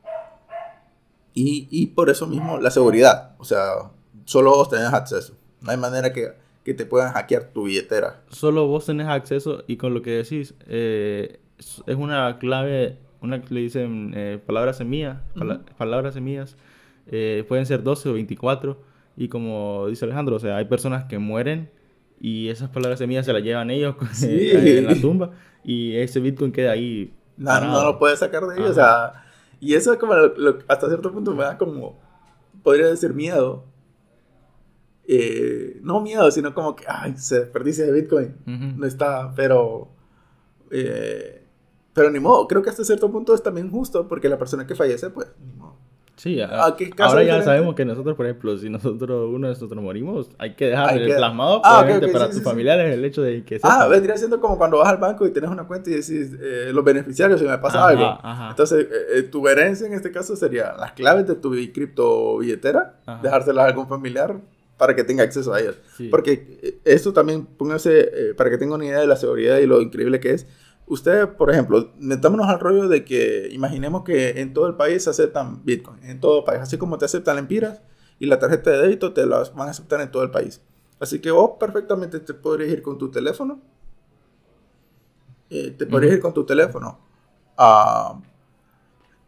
[SPEAKER 2] y, y por eso mismo la seguridad. O sea, solo vos tenés acceso. No hay manera que, que te puedan hackear tu billetera.
[SPEAKER 1] Solo vos tenés acceso y con lo que decís, eh, es una clave, una que le dicen eh, palabras semillas, pala- palabras semillas, eh, pueden ser 12 o 24 y como dice Alejandro, o sea, hay personas que mueren y esas palabras semillas se las llevan ellos
[SPEAKER 2] Sí.
[SPEAKER 1] en la tumba y ese Bitcoin queda ahí.
[SPEAKER 2] No, no lo puedes sacar de ahí, o sea, y eso es como, lo- lo- hasta cierto punto me da como, podría decir miedo. Eh, no miedo, sino como que, ay, se desperdicia de Bitcoin,
[SPEAKER 1] Ujú.
[SPEAKER 2] no está, pero, eh, pero ni modo, creo que hasta cierto punto es también justo, porque la persona que fallece, pues, ni modo.
[SPEAKER 1] Sí, a-
[SPEAKER 2] ¿A qué caso
[SPEAKER 1] ahora ya
[SPEAKER 2] diferente?
[SPEAKER 1] sabemos que nosotros, por ejemplo, si nosotros, uno de nosotros morimos, hay que dejar
[SPEAKER 2] Hay que-
[SPEAKER 1] plasmado
[SPEAKER 2] Ah, ok,
[SPEAKER 1] obviamente,
[SPEAKER 2] ok,
[SPEAKER 1] para
[SPEAKER 2] sí,
[SPEAKER 1] tus
[SPEAKER 2] sí, sí.
[SPEAKER 1] familiares el hecho de que
[SPEAKER 2] Ah,
[SPEAKER 1] sepan.
[SPEAKER 2] vendría siendo como cuando vas al banco y tienes una cuenta y decís eh, los beneficiarios si me pasa
[SPEAKER 1] Ajá,
[SPEAKER 2] algo.
[SPEAKER 1] ajá.
[SPEAKER 2] Entonces, eh, eh, tu herencia en este caso sería las claves de tu cripto billetera,
[SPEAKER 1] Ajá.
[SPEAKER 2] dejárselas a algún familiar para que tenga acceso a ellas.
[SPEAKER 1] Sí.
[SPEAKER 2] Porque eh, esto también, póngase, eh, para que tenga una idea de la seguridad y lo increíble que es. Usted, por ejemplo, metámonos al rollo de que imaginemos que en todo el país se aceptan Bitcoin, en todo el país, así como te aceptan lempiras y la tarjeta de débito te las van a aceptar en todo el país. Así que vos perfectamente te podrías ir con tu teléfono, eh, te podrías ir con tu teléfono a,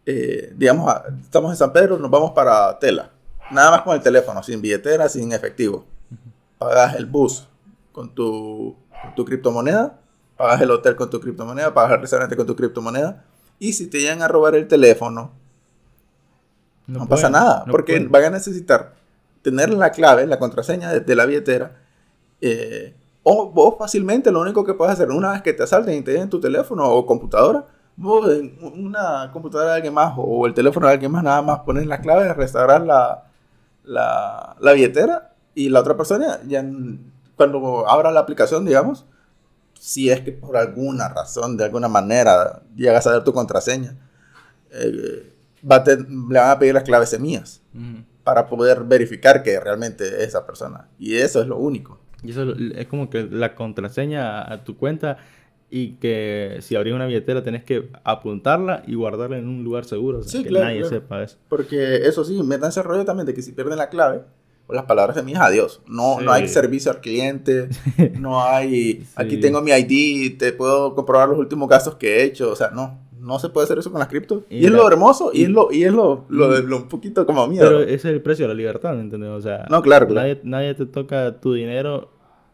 [SPEAKER 2] eh, digamos, a- estamos en San Pedro, nos vamos para Tela, nada más con el teléfono, sin billetera, sin efectivo. Pagas el bus con tu, con tu criptomoneda, pagas el hotel con tu criptomoneda, pagas el restaurante con tu criptomoneda, y si te llegan a robar el teléfono, no, pasa
[SPEAKER 1] pueden,
[SPEAKER 2] nada,
[SPEAKER 1] no
[SPEAKER 2] porque
[SPEAKER 1] pueden.
[SPEAKER 2] van a necesitar tener la clave, la contraseña de, de la billetera, eh, o vos fácilmente lo único que puedes hacer una vez que te asalten y te den tu teléfono o computadora, vos en una computadora de alguien más o el teléfono de alguien más, nada más pones la clave, restaurar la, la, la billetera y la otra persona ya cuando abra la aplicación, digamos, si es que por alguna razón, de alguna manera, llegas a ver tu contraseña, eh, va a te- le van a pedir las claves semillas para poder verificar que realmente es esa persona. Y eso es lo único.
[SPEAKER 1] Y eso es como que la contraseña a tu cuenta y que si abrís una billetera tenés que apuntarla y guardarla en un lugar seguro, o sea,
[SPEAKER 2] Sí,
[SPEAKER 1] que
[SPEAKER 2] claro,
[SPEAKER 1] nadie
[SPEAKER 2] claro.
[SPEAKER 1] sepa eso.
[SPEAKER 2] Porque eso sí, metanse el rollo también de que si pierden la clave, las palabras de mi hija, adiós. No, no hay
[SPEAKER 1] Sí.
[SPEAKER 2] servicio al cliente, no hay, aquí
[SPEAKER 1] Sí.
[SPEAKER 2] tengo mi ID, te puedo comprobar los últimos gastos que he hecho, o sea, no, no se puede hacer eso con las criptos. Y,
[SPEAKER 1] Y
[SPEAKER 2] es
[SPEAKER 1] la-
[SPEAKER 2] lo hermoso, y,
[SPEAKER 1] y-
[SPEAKER 2] es lo, y es lo, lo, lo un poquito como miedo.
[SPEAKER 1] Pero ese es el precio de la libertad, ¿me entiendes? O sea,
[SPEAKER 2] No, claro, claro.
[SPEAKER 1] Nadie, nadie te toca tu dinero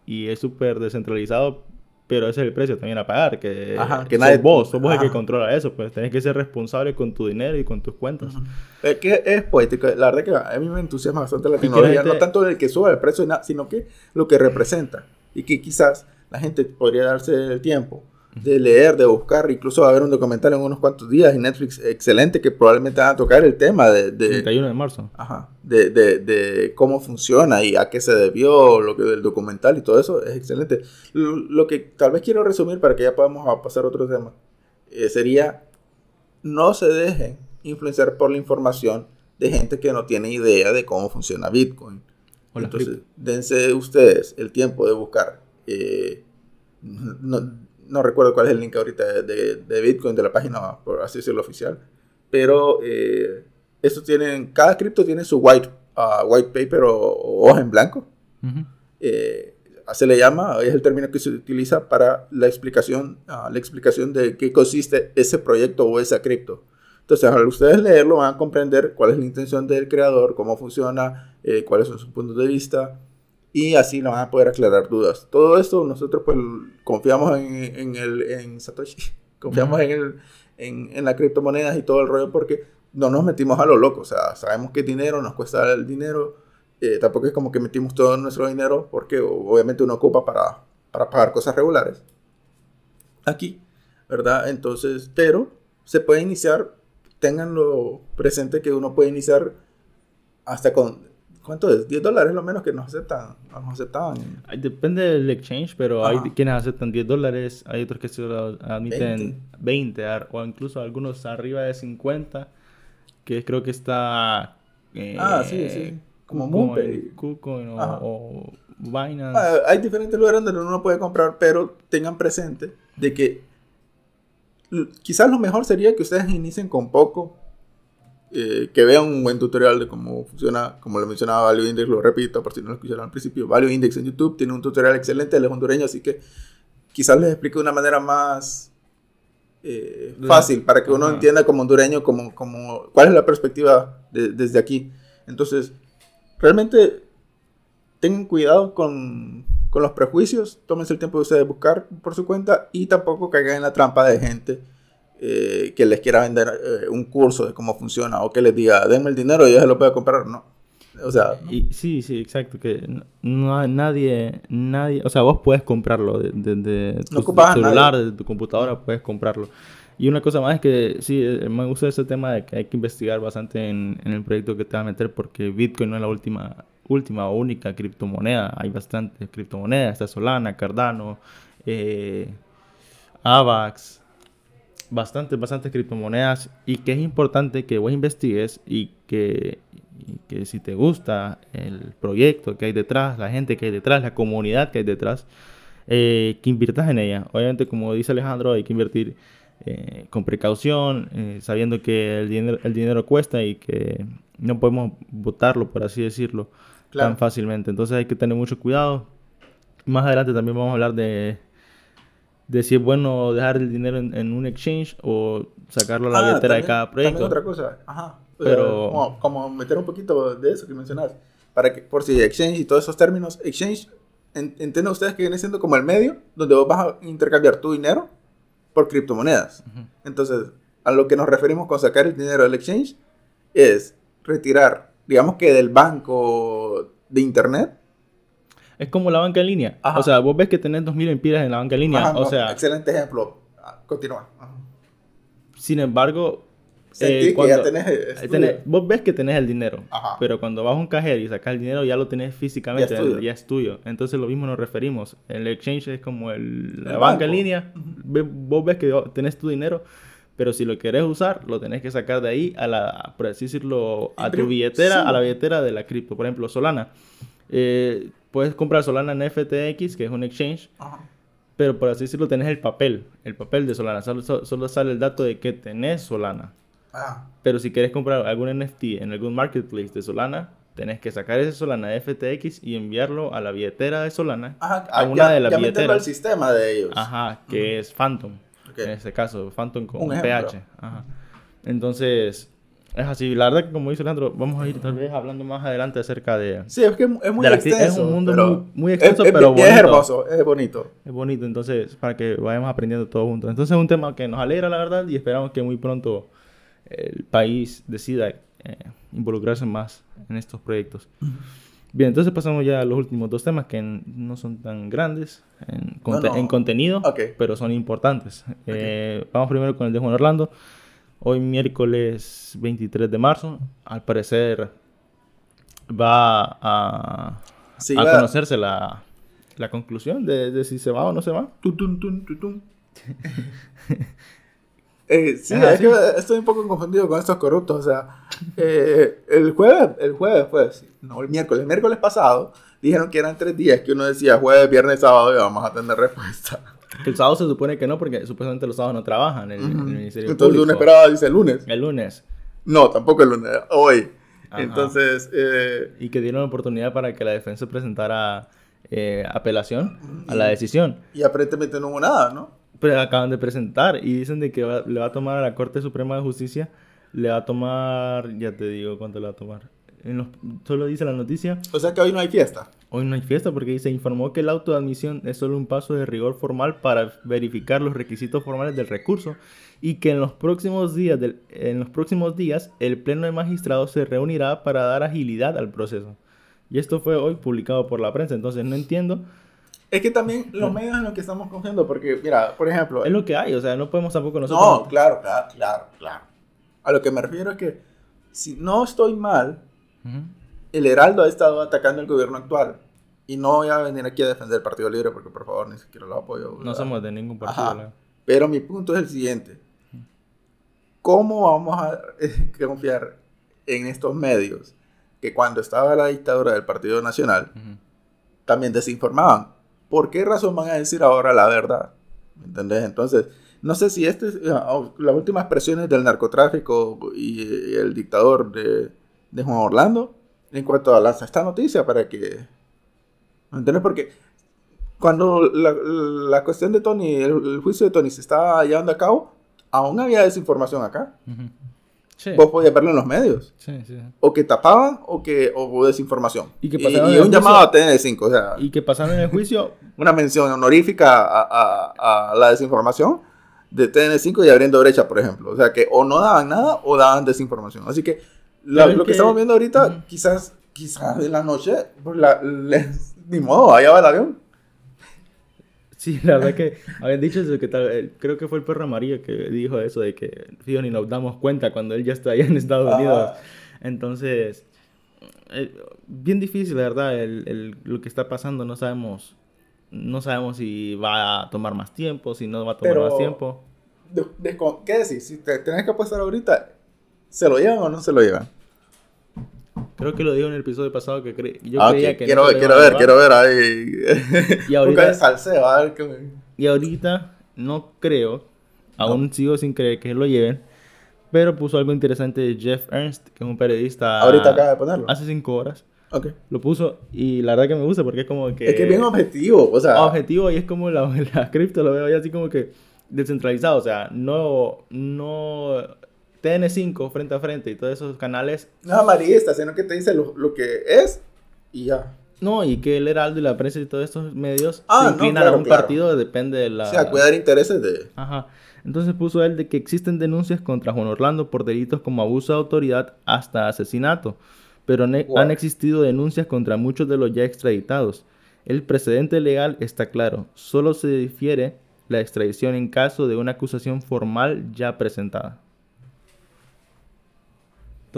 [SPEAKER 1] y es súper descentralizado, pero ese es el precio también a pagar, que,
[SPEAKER 2] Ajá, que
[SPEAKER 1] sos
[SPEAKER 2] nadie-
[SPEAKER 1] vos, sos vos el que
[SPEAKER 2] ajá.
[SPEAKER 1] controla eso, pues tenés que ser responsable con tu dinero y con tus cuentas.
[SPEAKER 2] Es que es poético. La verdad que a mí me entusiasma bastante la tecnología.
[SPEAKER 1] gente-
[SPEAKER 2] No tanto el que suba el precio, sino que lo que representa. Y que quizás la gente podría darse el tiempo de leer, de buscar. Incluso va a haber un documental en unos cuantos días en Netflix excelente que probablemente van a tocar el tema de, de,
[SPEAKER 1] 31 de marzo.
[SPEAKER 2] ajá, de, de- de cómo funciona y a qué se debió, lo que del documental y todo eso. Es excelente. Lo, lo que tal vez quiero resumir para que ya podamos pasar a otro tema eh, sería no se dejen influenciar por la información de gente que no tiene idea de cómo funciona Bitcoin.
[SPEAKER 1] O las
[SPEAKER 2] Entonces, dense ustedes el tiempo de buscar. eh, no, no recuerdo cuál es el link ahorita de, Bitcoin, de la página, por así decirlo, oficial. Pero eh, eso tienen, cada cripto tiene su white, ah, white paper o, o hoja en blanco
[SPEAKER 1] Ujú.
[SPEAKER 2] eh, se le llama, es el término que se utiliza para la explicación, ah, la explicación de qué consiste ese proyecto o esa cripto. Entonces, al ustedes leerlo, van a comprender cuál es la intención del creador, cómo funciona, eh, cuáles son sus puntos de vista, y así lo van a poder aclarar dudas. Todo esto nosotros pues confiamos en, en el, en Satoshi, confiamos en, el, en, en las criptomonedas y todo el rollo porque no nos metimos a lo loco, o sea, sabemos que dinero nos cuesta el dinero, eh, tampoco es como que metimos todo nuestro dinero porque obviamente uno ocupa para, para pagar cosas regulares aquí, ¿verdad? Entonces, pero se puede iniciar, tenganlo presente que uno puede iniciar hasta con, ¿cuánto es? 10 dólares lo menos que nos aceptan, nos aceptaban.
[SPEAKER 1] Depende del exchange, pero
[SPEAKER 2] Ajá.
[SPEAKER 1] hay quienes aceptan 10 dólares, hay otros que solo admiten 20, ar- o incluso algunos arriba de 50, que creo que está... eh,
[SPEAKER 2] Ah, sí, sí. Como
[SPEAKER 1] KuCoin,
[SPEAKER 2] Moonpay.
[SPEAKER 1] KuCoin o, o Binance.
[SPEAKER 2] Ah, hay diferentes lugares donde uno puede comprar, pero tengan presente de que quizás lo mejor sería que ustedes inicien con poco, eh, que vean un buen tutorial de cómo funciona, como lo mencionaba Value Index, lo repito por si no lo escucharon al principio, Value Index en YouTube tiene un tutorial excelente, él es hondureño, así que quizás les explique de una manera más eh, fácil para que uno
[SPEAKER 1] Ajá.
[SPEAKER 2] entienda como hondureño como, como, cuál es la perspectiva de- desde aquí. Entonces, realmente tengan cuidado con, con los prejuicios, tómense el tiempo de ustedes buscar por su cuenta y tampoco caigan en la trampa de gente eh, que les quiera vender eh, un curso de cómo funciona o que les diga, denme el dinero y yo se lo puedo comprar. No. O sea,
[SPEAKER 1] Y, sí, sí, exacto, que no hay nadie, nadie, o sea, vos puedes comprarlo de, de, de tu
[SPEAKER 2] a
[SPEAKER 1] celular, de tu computadora, puedes comprarlo. Y una cosa más es que sí, eh, me gusta ese tema de que hay que investigar bastante en, en el proyecto que te va a meter porque Bitcoin no es la última, última o única criptomoneda, hay bastantes criptomonedas, está Solana, Cardano, eh, AVAX, bastantes, bastantes criptomonedas y que es importante que vos investigues y que, y que si te gusta el proyecto que hay detrás, la gente que hay detrás, la comunidad que hay detrás, eh, que inviertas en ella. Obviamente, como dice Alejandro, hay que invertir eh, con precaución, eh, sabiendo que el dinero, el dinero cuesta y que no podemos botarlo, por así decirlo,
[SPEAKER 2] Claro.
[SPEAKER 1] tan fácilmente. Entonces hay que tener mucho cuidado. Más adelante también vamos a hablar de, de si es bueno dejar el dinero en, en un exchange o sacarlo a la
[SPEAKER 2] Ah,
[SPEAKER 1] billetera de cada
[SPEAKER 2] también
[SPEAKER 1] proyecto.
[SPEAKER 2] otra cosa, ajá. O
[SPEAKER 1] Pero-
[SPEAKER 2] sea, como, como meter un poquito de eso que mencionas, para que, por si exchange y todos esos términos, exchange, en- ustedes que viene siendo como el medio donde vos vas a intercambiar tu dinero por criptomonedas. Entonces, a lo que nos referimos con sacar el dinero del exchange es retirar, digamos que del banco de internet.
[SPEAKER 1] Es como la banca en línea.
[SPEAKER 2] Ajá.
[SPEAKER 1] O sea, vos ves que tenés 2.000 empiras en la banca en línea.
[SPEAKER 2] Ajá,
[SPEAKER 1] o
[SPEAKER 2] no,
[SPEAKER 1] sea,
[SPEAKER 2] excelente ejemplo. Ah, Continúa. Ajá.
[SPEAKER 1] sin embargo, eh,
[SPEAKER 2] que ya tenés,
[SPEAKER 1] eh, tenés-
[SPEAKER 2] tuyo.
[SPEAKER 1] vos ves que tenés el dinero.
[SPEAKER 2] Ajá.
[SPEAKER 1] Pero cuando vas a un cajero y sacas el dinero, ya lo tenés físicamente,
[SPEAKER 2] Ya es tuyo.
[SPEAKER 1] ya es tuyo. Entonces, lo mismo nos referimos. El exchange es como el, la
[SPEAKER 2] El
[SPEAKER 1] banca en línea. Ve- Vos ves que tenés tu dinero, pero si lo querés usar, lo tenés que sacar de ahí a la, por así decirlo, a tu billetera,
[SPEAKER 2] sí.
[SPEAKER 1] a la billetera de la cripto. Por ejemplo, Solana. Eh, puedes comprar Solana en FTX, que es un exchange,
[SPEAKER 2] Ajá.
[SPEAKER 1] pero por así decirlo, tenés el papel, el papel de Solana. Solo, sale el dato de que tenés Solana.
[SPEAKER 2] Ah,
[SPEAKER 1] Pero si quieres comprar algún NFT en algún marketplace de Solana, tenés que sacar ese Solana de FTX y enviarlo a la billetera de Solana,
[SPEAKER 2] Ajá,
[SPEAKER 1] a
[SPEAKER 2] ah,
[SPEAKER 1] una
[SPEAKER 2] ya-
[SPEAKER 1] de las
[SPEAKER 2] ya
[SPEAKER 1] billeteras.
[SPEAKER 2] al sistema de ellos.
[SPEAKER 1] Ajá, que es Phantom. En este caso, Phantom con
[SPEAKER 2] Un.
[SPEAKER 1] PH. Ajá. Entonces, es así. La verdad que como dice Leandro, vamos a ir tal vez hablando más adelante acerca de...
[SPEAKER 2] Sí, es que es muy
[SPEAKER 1] acti- es
[SPEAKER 2] extenso.
[SPEAKER 1] un mundo
[SPEAKER 2] pero
[SPEAKER 1] muy- muy extenso,
[SPEAKER 2] es, es-
[SPEAKER 1] pero
[SPEAKER 2] y es
[SPEAKER 1] bonito.
[SPEAKER 2] hermoso, es bonito.
[SPEAKER 1] Es bonito, entonces, para que vayamos aprendiendo todos juntos. Entonces, es un tema que nos alegra, la verdad, y esperamos que muy pronto el país decida eh, involucrarse más en estos proyectos. Bien, entonces pasamos ya a los últimos dos temas que no son tan grandes en, conte-
[SPEAKER 2] no.
[SPEAKER 1] en contenido,
[SPEAKER 2] Ok.
[SPEAKER 1] pero son importantes. Eh, vamos primero con el de Juan Orlando. Hoy miércoles 23 de marzo, al parecer va a,
[SPEAKER 2] Sí,
[SPEAKER 1] a
[SPEAKER 2] va-
[SPEAKER 1] conocerse la, la conclusión de, de si se va o no se va.
[SPEAKER 2] Tun, tun, tun, tun, tun. Eh, sí,
[SPEAKER 1] Ajá,
[SPEAKER 2] es
[SPEAKER 1] sí.
[SPEAKER 2] que estoy un poco confundido con estos corruptos. O sea, eh, el jueves, el jueves fue, sí, no, el miércoles, el miércoles pasado, dijeron que eran tres días, que uno decía jueves, viernes, sábado y vamos a tener respuesta.
[SPEAKER 1] Que el sábado se supone que no, porque supuestamente los sábados no trabajan en el, en el Ministerio
[SPEAKER 2] Entonces uno
[SPEAKER 1] Público.
[SPEAKER 2] esperaba, dice el lunes.
[SPEAKER 1] El lunes.
[SPEAKER 2] No, tampoco el lunes, hoy.
[SPEAKER 1] Ajá.
[SPEAKER 2] Entonces, eh,
[SPEAKER 1] Y que dieron la oportunidad para que la defensa presentara eh, apelación a la decisión.
[SPEAKER 2] y aparentemente no hubo nada, ¿no?
[SPEAKER 1] Pero acaban de presentar y dicen de que va- le va a tomar a la Corte Suprema de Justicia, le va a tomar, ya te digo cuánto le va a tomar. En los- solo dice la noticia,
[SPEAKER 2] O sea que hoy no hay fiesta.
[SPEAKER 1] hoy no hay fiesta porque se informó que el auto de admisión es solo un paso de rigor formal para verificar los requisitos formales del recurso y que en los próximos días, del- en los próximos días el Pleno de Magistrados se reunirá para dar agilidad al proceso. Y esto fue hoy publicado por la prensa, entonces no entiendo.
[SPEAKER 2] Es que también los medios en los que estamos cogiendo, porque, mira, por ejemplo,
[SPEAKER 1] Es lo que hay, o sea, no podemos tampoco nosotros...
[SPEAKER 2] No, claro, claro, claro, claro. A lo que me refiero es que, si no estoy mal, El Heraldo ha estado atacando al gobierno actual. Y no voy a venir aquí a defender el Partido Libre porque, por favor, ni siquiera lo apoyo.
[SPEAKER 1] No somos de ningún partido.
[SPEAKER 2] Ajá. Pero mi punto es el siguiente. ¿Cómo vamos a confiar en estos medios que cuando estaba la dictadura del Partido Nacional también desinformaban? ¿Por qué razón van a decir ahora la verdad? ¿Me entendés? Entonces, no sé si este es, ah, las últimas presiones del narcotráfico y el dictador de, de Juan Orlando en cuanto a lanza esta noticia para que... ¿Me entiendes? Porque cuando la, la cuestión de Tony, el, el juicio de Tony se estaba llevando a cabo, aún había desinformación acá.
[SPEAKER 1] Ujú. Sí.
[SPEAKER 2] Vos podías verlo en los medios.
[SPEAKER 1] Sí, sí.
[SPEAKER 2] O que tapaban o que o hubo desinformación.
[SPEAKER 1] Y que
[SPEAKER 2] y,
[SPEAKER 1] pasaron
[SPEAKER 2] y
[SPEAKER 1] el
[SPEAKER 2] un
[SPEAKER 1] juicio-
[SPEAKER 2] llamado a TN5. O sea,
[SPEAKER 1] Y que pasaron en el juicio,
[SPEAKER 2] una mención honorífica a, a- a la desinformación de TN5 y abriendo brecha, por ejemplo. O sea, que o no daban nada o daban desinformación. Así que
[SPEAKER 1] es
[SPEAKER 2] lo que,
[SPEAKER 1] que-
[SPEAKER 2] estamos viendo ahorita, quizás, quizás en la noche, pues la, ni modo, allá va el avión.
[SPEAKER 1] sí, la verdad que habían dicho eso, que tal, eh, creo que fue el perro amarillo que dijo eso de que, fijo, ni nos damos cuenta cuando él ya está allá en Estados
[SPEAKER 2] Ajá.
[SPEAKER 1] Unidos. Entonces, eh, bien difícil, la verdad, el, el- lo que está pasando, no sabemos, no sabemos si va a tomar más tiempo, si no va a tomar
[SPEAKER 2] Pero-
[SPEAKER 1] más tiempo.
[SPEAKER 2] De- de- ¿Qué decís? Si te tenés que apostar ahorita, ¿se lo llevan o no se lo llevan?
[SPEAKER 1] Creo que lo dijo en el episodio pasado que cre- yo
[SPEAKER 2] Ah,
[SPEAKER 1] creía que
[SPEAKER 2] quiero,
[SPEAKER 1] lo
[SPEAKER 2] quiero ver, quiero ver ahí.
[SPEAKER 1] Y ahorita-
[SPEAKER 2] salseo, a ver qué me-
[SPEAKER 1] Y ahorita no creo, aún sigo sin creer que lo lleven, pero puso algo interesante de Jeff Ernst, que es un periodista.
[SPEAKER 2] Ahorita acaba de ponerlo.
[SPEAKER 1] Hace cinco horas. Lo puso y la verdad que me gusta porque es como que.
[SPEAKER 2] Es que es bien objetivo, o sea...
[SPEAKER 1] objetivo y es como la, la cripto, lo veo ya así como que descentralizado. O sea, no. no TN5 frente a frente y todos esos canales.
[SPEAKER 2] No amarillista, sino que te dice lo, lo que es y ya.
[SPEAKER 1] No, y que el Heraldo y la prensa y todos estos medios
[SPEAKER 2] Ah,
[SPEAKER 1] se
[SPEAKER 2] no,
[SPEAKER 1] inclinan
[SPEAKER 2] claro,
[SPEAKER 1] a un
[SPEAKER 2] claro.
[SPEAKER 1] partido, depende de la.
[SPEAKER 2] O sea, cuidar intereses de...
[SPEAKER 1] Ajá. Entonces puso él de que existen denuncias contra Juan Orlando por delitos como abuso de autoridad hasta asesinato, pero
[SPEAKER 2] Wow.
[SPEAKER 1] han existido denuncias contra muchos de los ya extraditados. El precedente legal está claro, solo se difiere la extradición en caso de una acusación formal ya presentada.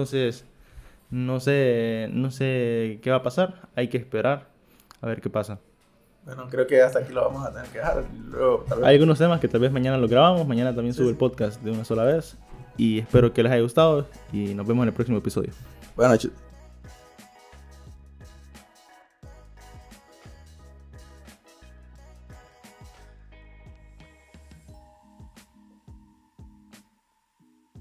[SPEAKER 1] Entonces, no sé, no sé qué va a pasar, hay que esperar a ver qué pasa.
[SPEAKER 2] Bueno, creo que hasta aquí lo vamos a tener que dejar. Luego, tal vez-
[SPEAKER 1] Hay algunos temas que tal vez mañana lo grabamos, mañana también
[SPEAKER 2] Sí,
[SPEAKER 1] sube
[SPEAKER 2] sí.
[SPEAKER 1] el podcast de una sola vez. Y espero que les haya gustado y nos vemos en el próximo episodio.
[SPEAKER 2] Buenas noches.